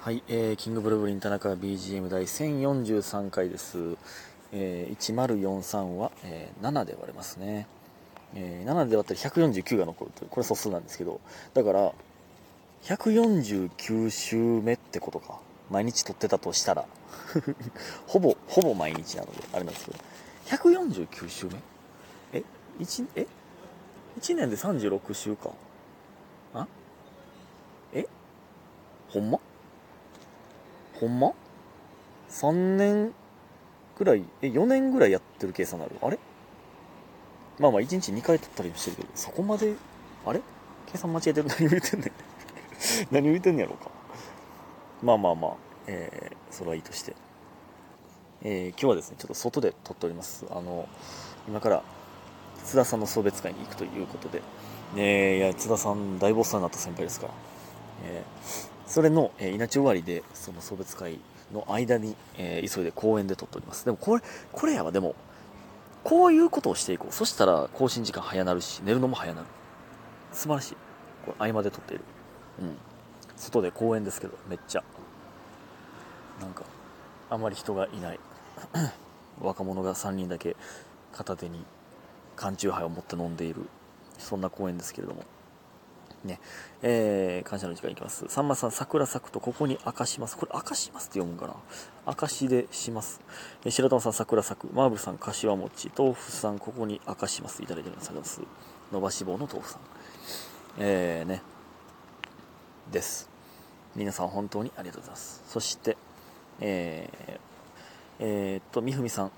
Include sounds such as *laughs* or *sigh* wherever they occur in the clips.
はい、えー、キングブルーブリン田中 BGM 第1043回です。えー、1043は、えー7で割れますね。えー7で割ったら149が残るという、これ素数なんですけど、だから、149週目ってことか。毎日撮ってたとしたら、*laughs* ほぼ、ほぼ毎日なので、あれなんですけど、149週目え ?1、え ?1 年で36週か。あ？え？ほんま？ほんま ?3 年ぐらい、え、4年ぐらいやってる計算になる？あれ？まあまあ1日2回取ったりもしてるけど、そこまで、あれ？計算間違えてる？*laughs* 何を言ってんねん。*laughs* 何を言ってんねやろうか。まあまあまあ、えー、それはいいとして。えー、今日はですね、ちょっと外で撮っております。あの、今から津田さんの送別会に行くということで、ねえいや、津田さん大ボスになった先輩ですから、えーそれの、えー、稲地終わりで、その送別会の間に、えー急いで公園で撮っております。でもこれ、これやわ、でも、こういうことをしていこう。そしたら、更新時間早なるし、寝るのも早なる。素晴らしい。これ、合間で撮っている。うん。外で公園ですけど、めっちゃ。なんか、あんまり人がいない。*clears throat* 若者が3人だけ片手に缶チューハイを持って飲んでいる。そんな公園ですけれども。ね。えー、感謝の時間いきます。さんまさん、桜咲くとここに明かします。これ、明かしますって読むんかな？明かしでします。えー白玉さん、桜咲く。マーブルさん、柏餅。豆腐さん、ここに明かします。いただいております。ありがとうございます。伸ばし棒の豆腐さん。えー、ね。です。皆さん、本当にありがとうございます。そして、えー、えーっと、みふみさん。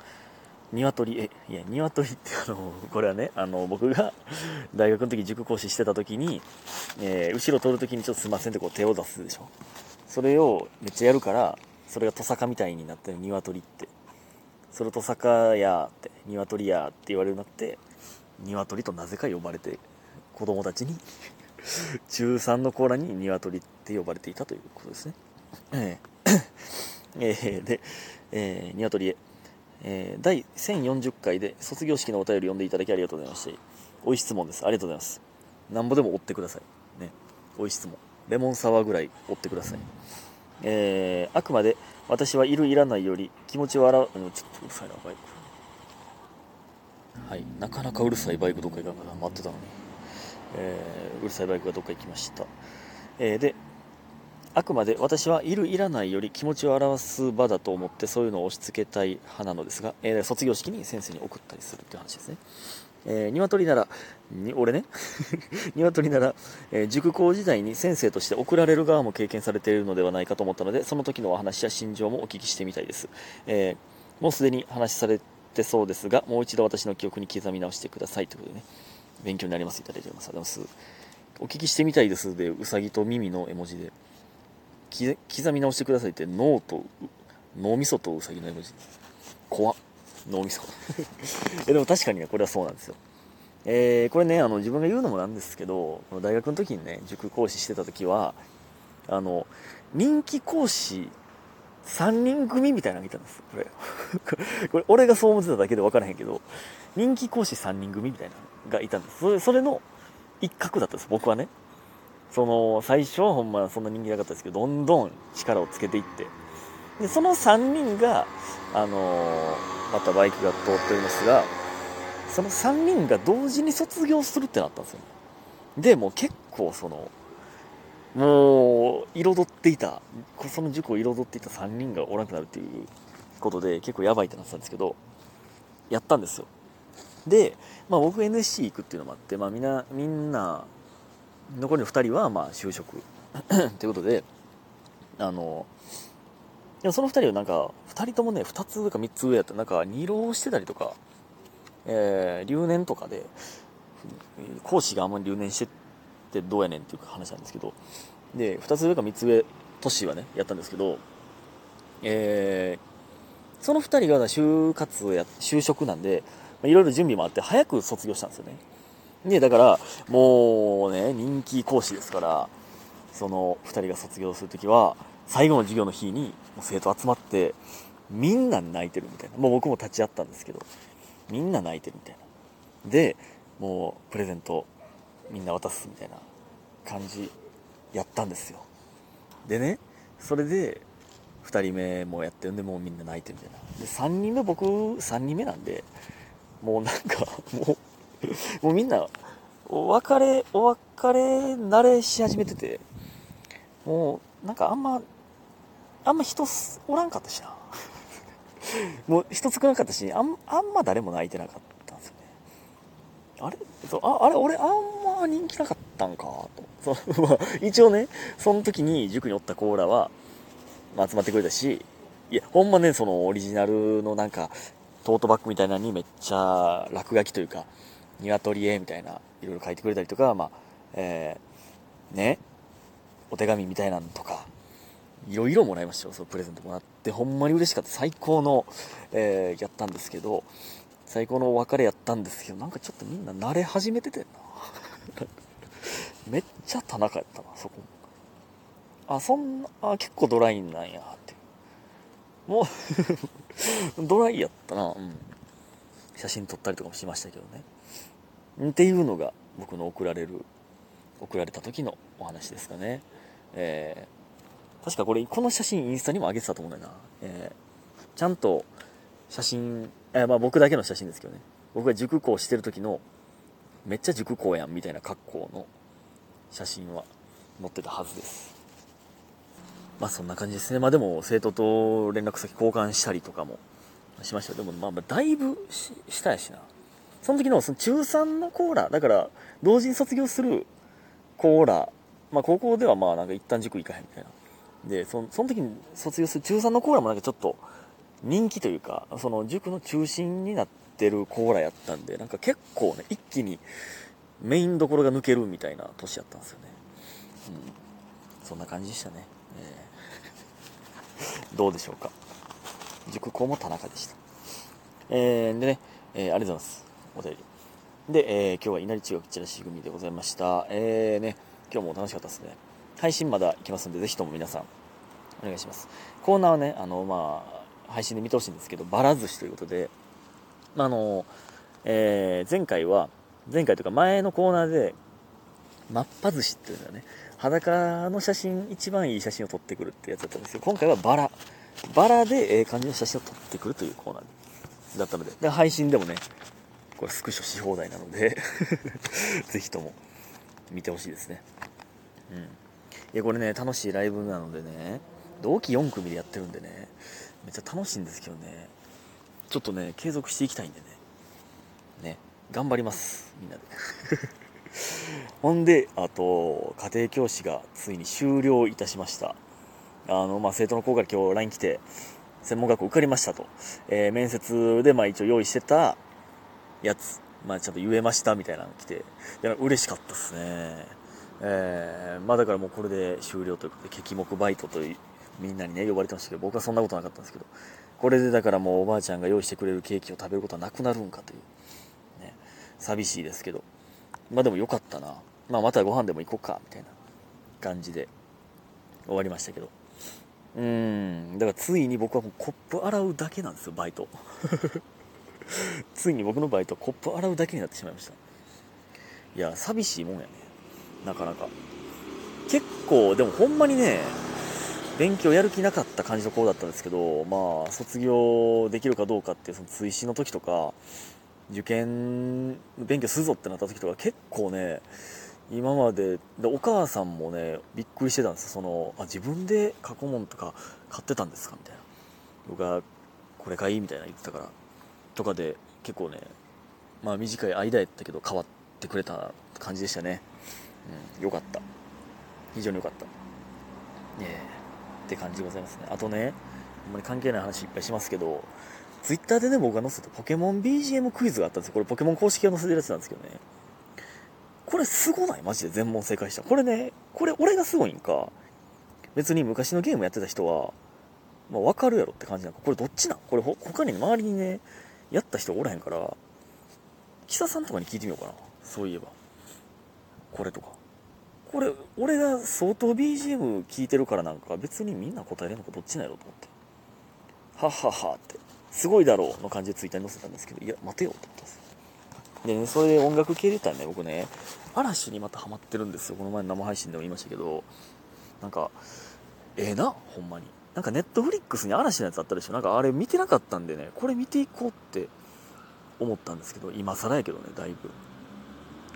鶏、え、いや、鶏ってあの、これはね、あの、僕が大学の時塾講師してた時に、えー後ろ通る時にちょっとすいませんってこう手を出すでしょ。それをめっちゃやるから、それがトサカみたいになってる鶏って。それトサカやーって、鶏やーって言われるようになって、鶏となぜか呼ばれて、子供たちに、*laughs* 中3の子らに鶏って呼ばれていたということですね。えーえーで、えー、鶏へ。えー第1040回で卒業式のお便り読んでいただきありがとうございまして、おい質問です。ありがとうございます。なんぼでも追ってください。ね。おい質問。レモンサワーぐらい追ってください。えーあくまで私はいるいらないより気持ちを表う、んちょっとうるさいな、バイク。はい。なかなかうるさいバイクどっか行かんから待ってたのに。えーうるさいバイクがどっか行きました。えーで、あくまで私はいるいらないより気持ちを表す場だと思ってそういうのを押し付けたい派なのですが、えー卒業式に先生に送ったりするっていう話ですね。えー、鶏なら、に俺ね、*laughs* 鶏なら、えー塾校時代に先生として送られる側も経験されているのではないかと思ったので、その時のお話や心情もお聞きしてみたいです。えーもうすでに話されてそうですが、もう一度私の記憶に刻み直してくださいということでね、勉強になります。いただいております。ありがとうございます。お聞きしてみたいですで、うさぎと耳の絵文字で、刻み直してくださいって脳と脳みそとうさぎの絵文字。怖っ。脳みそ。*laughs* えでも確かにねこれはそうなんですよ。えーこれねあの自分が言うのもなんですけど大学の時にね塾講師してた時はあの人気講師3人組みたいなのがいたんですこれ。*laughs* これ俺がそう思ってただけで分からへんけど人気講師3人組みたいなのがいたんです。それそれの一角だったんです僕はね。その最初はほんまそんな人気なかったですけどどんどん力をつけていって。でその3人が、あのまたバイクが通っておりますがその3人が同時に卒業するってなったんですよ。でもう結構そのもう彩っていたその塾を彩っていた3人がおらなくなるっていうことで結構やばいってなってたんですけどやったんですよ。で、まあ、僕 NSC 行くっていうのもあって、まあ、みんなみんな残りの2人はまあ就職。*clears throat* ということであのでもその2人はなんか2人ともね2つ上か3つ上やった。なんか二浪してたりとか、えー留年とかで講師があんまり留年してってどうやねんっていう話なんですけどで2つ上か3つ上年はねやったんですけどえーその2人が就活や就職なんでいろいろ準備もあって早く卒業したんですよね。で、だから、もうね、人気講師ですから、その2人が卒業するときは、最後の授業の日に、生徒集まって、みんな泣いてるみたいな。もう僕も立ち会ったんですけど、みんな泣いてるみたいな。で、もう、プレゼント、みんな渡すみたいな感じ、やったんですよ。でね、それで2人目もやってるんでもうみんな泣いてるみたいなで3人目僕3人目なんでもうなんかもう *laughs* もうみんなお別れお別れ慣れし始めててもうなんかあんまあんま人おらんかったしな。*laughs* もう人少なかったしあんあんま誰も泣いてなかったんですよね。あれ？そうああれ俺あんま人気なかったんかと。*laughs* そまあ、一応ねその時に塾におったコーラは、まあ、集まってくれたしいやほんまねそのオリジナルのなんかトートバッグみたいなのにめっちゃ落書きというか鶏絵みたいないろいろ書いてくれたりとかまあえー、ねお手紙みたいなんとかいろいろもらいましたよそのプレゼントもらって。ほんまに嬉しかった。最高の、えー、やったんですけど最高のお別れやったんですけどなんかちょっとみんな慣れ始めててんな。*laughs* めっちゃ田中やったなそこあそんなあ結構ドライなんやって。もう *laughs* ドライやったなうん。写真撮ったりとかもしましたけどねっていうのが僕の送られる送られた時のお話ですかねえー確かこれ、この写真インスタにも上げてたと思うんだよな。えー、ちゃんと写真、えー、まあ僕だけの写真ですけどね。僕が塾校してる時の、めっちゃ塾校やんみたいな格好の写真は載ってたはずです。まあそんな感じですね。まあでも生徒と連絡先交換したりとかもしましたでもまあまあだいぶしたやしな。その時のその中3のコーラ、だから同時に卒業するコーラ、まあ高校ではまあなんか一旦塾行かへんみたいな。でそその時に卒業する中3のコーラもなんかちょっと人気というかその塾の中心になってるコーラやったんでなんか結構ね一気にメインどころが抜けるみたいな年やったんですよね。うん。そんな感じでしたね、えー、*laughs* どうでしょうか？塾校も田中でした。えー、でね、えー、ありがとうございます。お便り。で、えー、今日は稲荷中学チラシ組でございました。えーね今日も楽しかったですね。配信まだ行きますんで、ぜひとも皆さん、お願いします。コーナーはね、あの、まあ、配信で見てほしいんですけど、バラ寿司ということで、まあ、あの、えー、前回は、前回というか前のコーナーで、マッパ寿司っていうのがね、裸の写真、一番いい写真を撮ってくるってやつだったんですけど、今回はバラ。バラでええ感じの写真を撮ってくるというコーナーだったので、で配信でもね、これスクショし放題なので *laughs* ぜひとも見てほしいですね。うん。いやこれね楽しいライブなのでね同期4組でやってるんでねめっちゃ楽しいんですけどねちょっとね継続していきたいんでねね頑張りますみんなで *laughs* ほんであと家庭教師がついに終了いたしました。あのまあ生徒の子から今日 LINE 来て専門学校受かりましたと、えー、面接でまあ一応用意してたやつまあちゃんと言えましたみたいなの来ていや嬉しかったっすね。えー、まあだからもうこれで終了ということで、激目バイトというみんなにね、呼ばれてましたけど、僕はそんなことなかったんですけど、これでだからもうおばあちゃんが用意してくれるケーキを食べることはなくなるんかという、ね、寂しいですけど、まあでもよかったな。まあまたご飯でも行こうか、みたいな感じで終わりましたけど。うーん、だからついに僕はもうコップ洗うだけなんですよ、バイト。*laughs* ついに僕のバイトはコップ洗うだけになってしまいました。いや、寂しいもんやね。なかなか結構でもほんまにね勉強やる気なかった感じの子だったんですけどまあ卒業できるかどうかってその追試の時とか受験勉強するぞってなった時とか結構ね今まででお母さんもねびっくりしてたんですそのあ自分で過去問とか買ってたんですかみたいな僕がこれ買いいみたいな言ってたからとかで結構ねまあ短い間やったけど変わってくれた感じでしたねうん、よかった。非常に良かった。ねえ、って感じでございますね。あとね、あんまり関係ない話いっぱいしますけど、ツイッターでね、僕が載せたポケモン BGM クイズがあったんですよ。これポケモン公式が載せてるやつなんですけどね。これすごない？マジで全問正解した。これね、これ俺がすごいんか、別に昔のゲームやってた人は、まあ、わかるやろって感じなんか、これどっちなん？これ他に周りにね、やった人おらへんから、キサさんとかに聞いてみようかな。そういえば。これとか。これ、俺が相当 BGM 聞いてるからなんか別にみんな答えれるのかどっちなんやろと思って。はっはっはって、すごいだろうの感じでツイッターに載せたんですけど、いや、待てよと思ったんです。でね、それで音楽系で言ったらね、僕ね、嵐にまたハマってるんですよ。この前の生配信でも言いましたけど、なんか、ええなほんまになんかネットフリックスに嵐のやつあったでしょなんかあれ見てなかったんでねこれ見ていこうって思ったんですけど今更やけどねだいぶ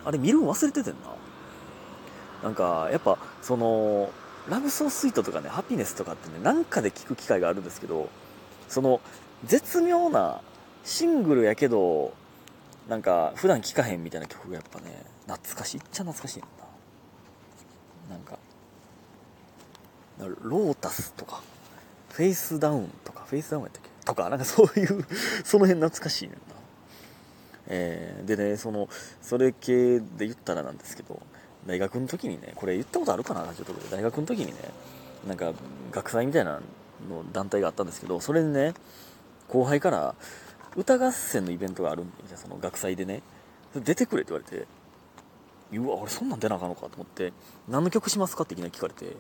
あれ見るん忘れててんななんかやっぱそのラブソースイートとかねハピネスとかってねなんかで聞く機会があるんですけどその絶妙なシングルやけどなんか普段聴かへんみたいな曲がやっぱね懐かしい。っちゃ懐かしいんだなんかロータスとかフェイスダウンとかフェイスダウンやったっけ？とかなんか *laughs* そういうその辺懐かしいねんな。えー、でねそのそれ系で言ったらなんですけど大学の時にねこれ言ったことあるかな？ラジオとかで。大学の時にねなんか学祭みたいなの団体があったんですけどそれでね後輩から歌合戦のイベントがあるんでその学祭でね。出てくれって言われてうわ俺そんなん出なあかんのかと思って何の曲しますかっていきなり聞かれて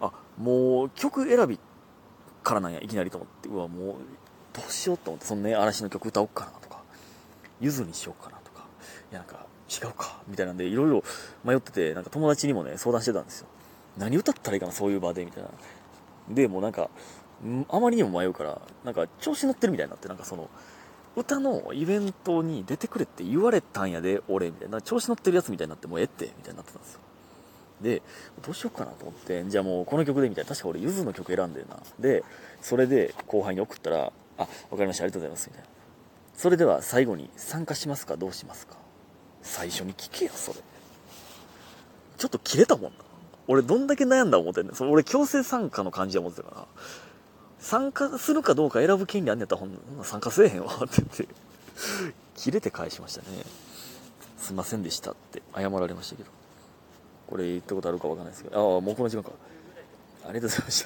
あもう曲選びからなんやいきなりと思ってうわもうどうしようと思ってそのね嵐の曲歌おうかなとかゆずにしようかなとかいやなんか違うかみたいなんでいろいろ迷っててなんか友達にもね相談してたんですよ。何歌ったらいいかなそういう場でみたいな。でもうなんかあまりにも迷うからなんか調子乗ってるみたいになってなんかその歌のイベントに出てくれって言われたんやで俺みたいな。調子乗ってるやつみたいになってもうえってみたいになってたんですよ。でどうしようかなと思ってじゃあもうこの曲でみたいな。確か俺ゆずの曲選んでるな。でそれで後輩に送ったら「あ分かりましたありがとうございます」みたいな。それでは最後に参加しますかどうしますか。最初に聞けよそれ。ちょっと切れたもんな。俺どんだけ悩んだ思ってんねん。俺強制参加の感じは思ってたから。参加するかどうか選ぶ権利あんねやったらほん参加せえへんわ *laughs* って言って。切れて返しましたね。すいませんでしたって謝られましたけど。これ言ったことあるかわかんないですけど。ああもうこの時間か。ありがとうございました。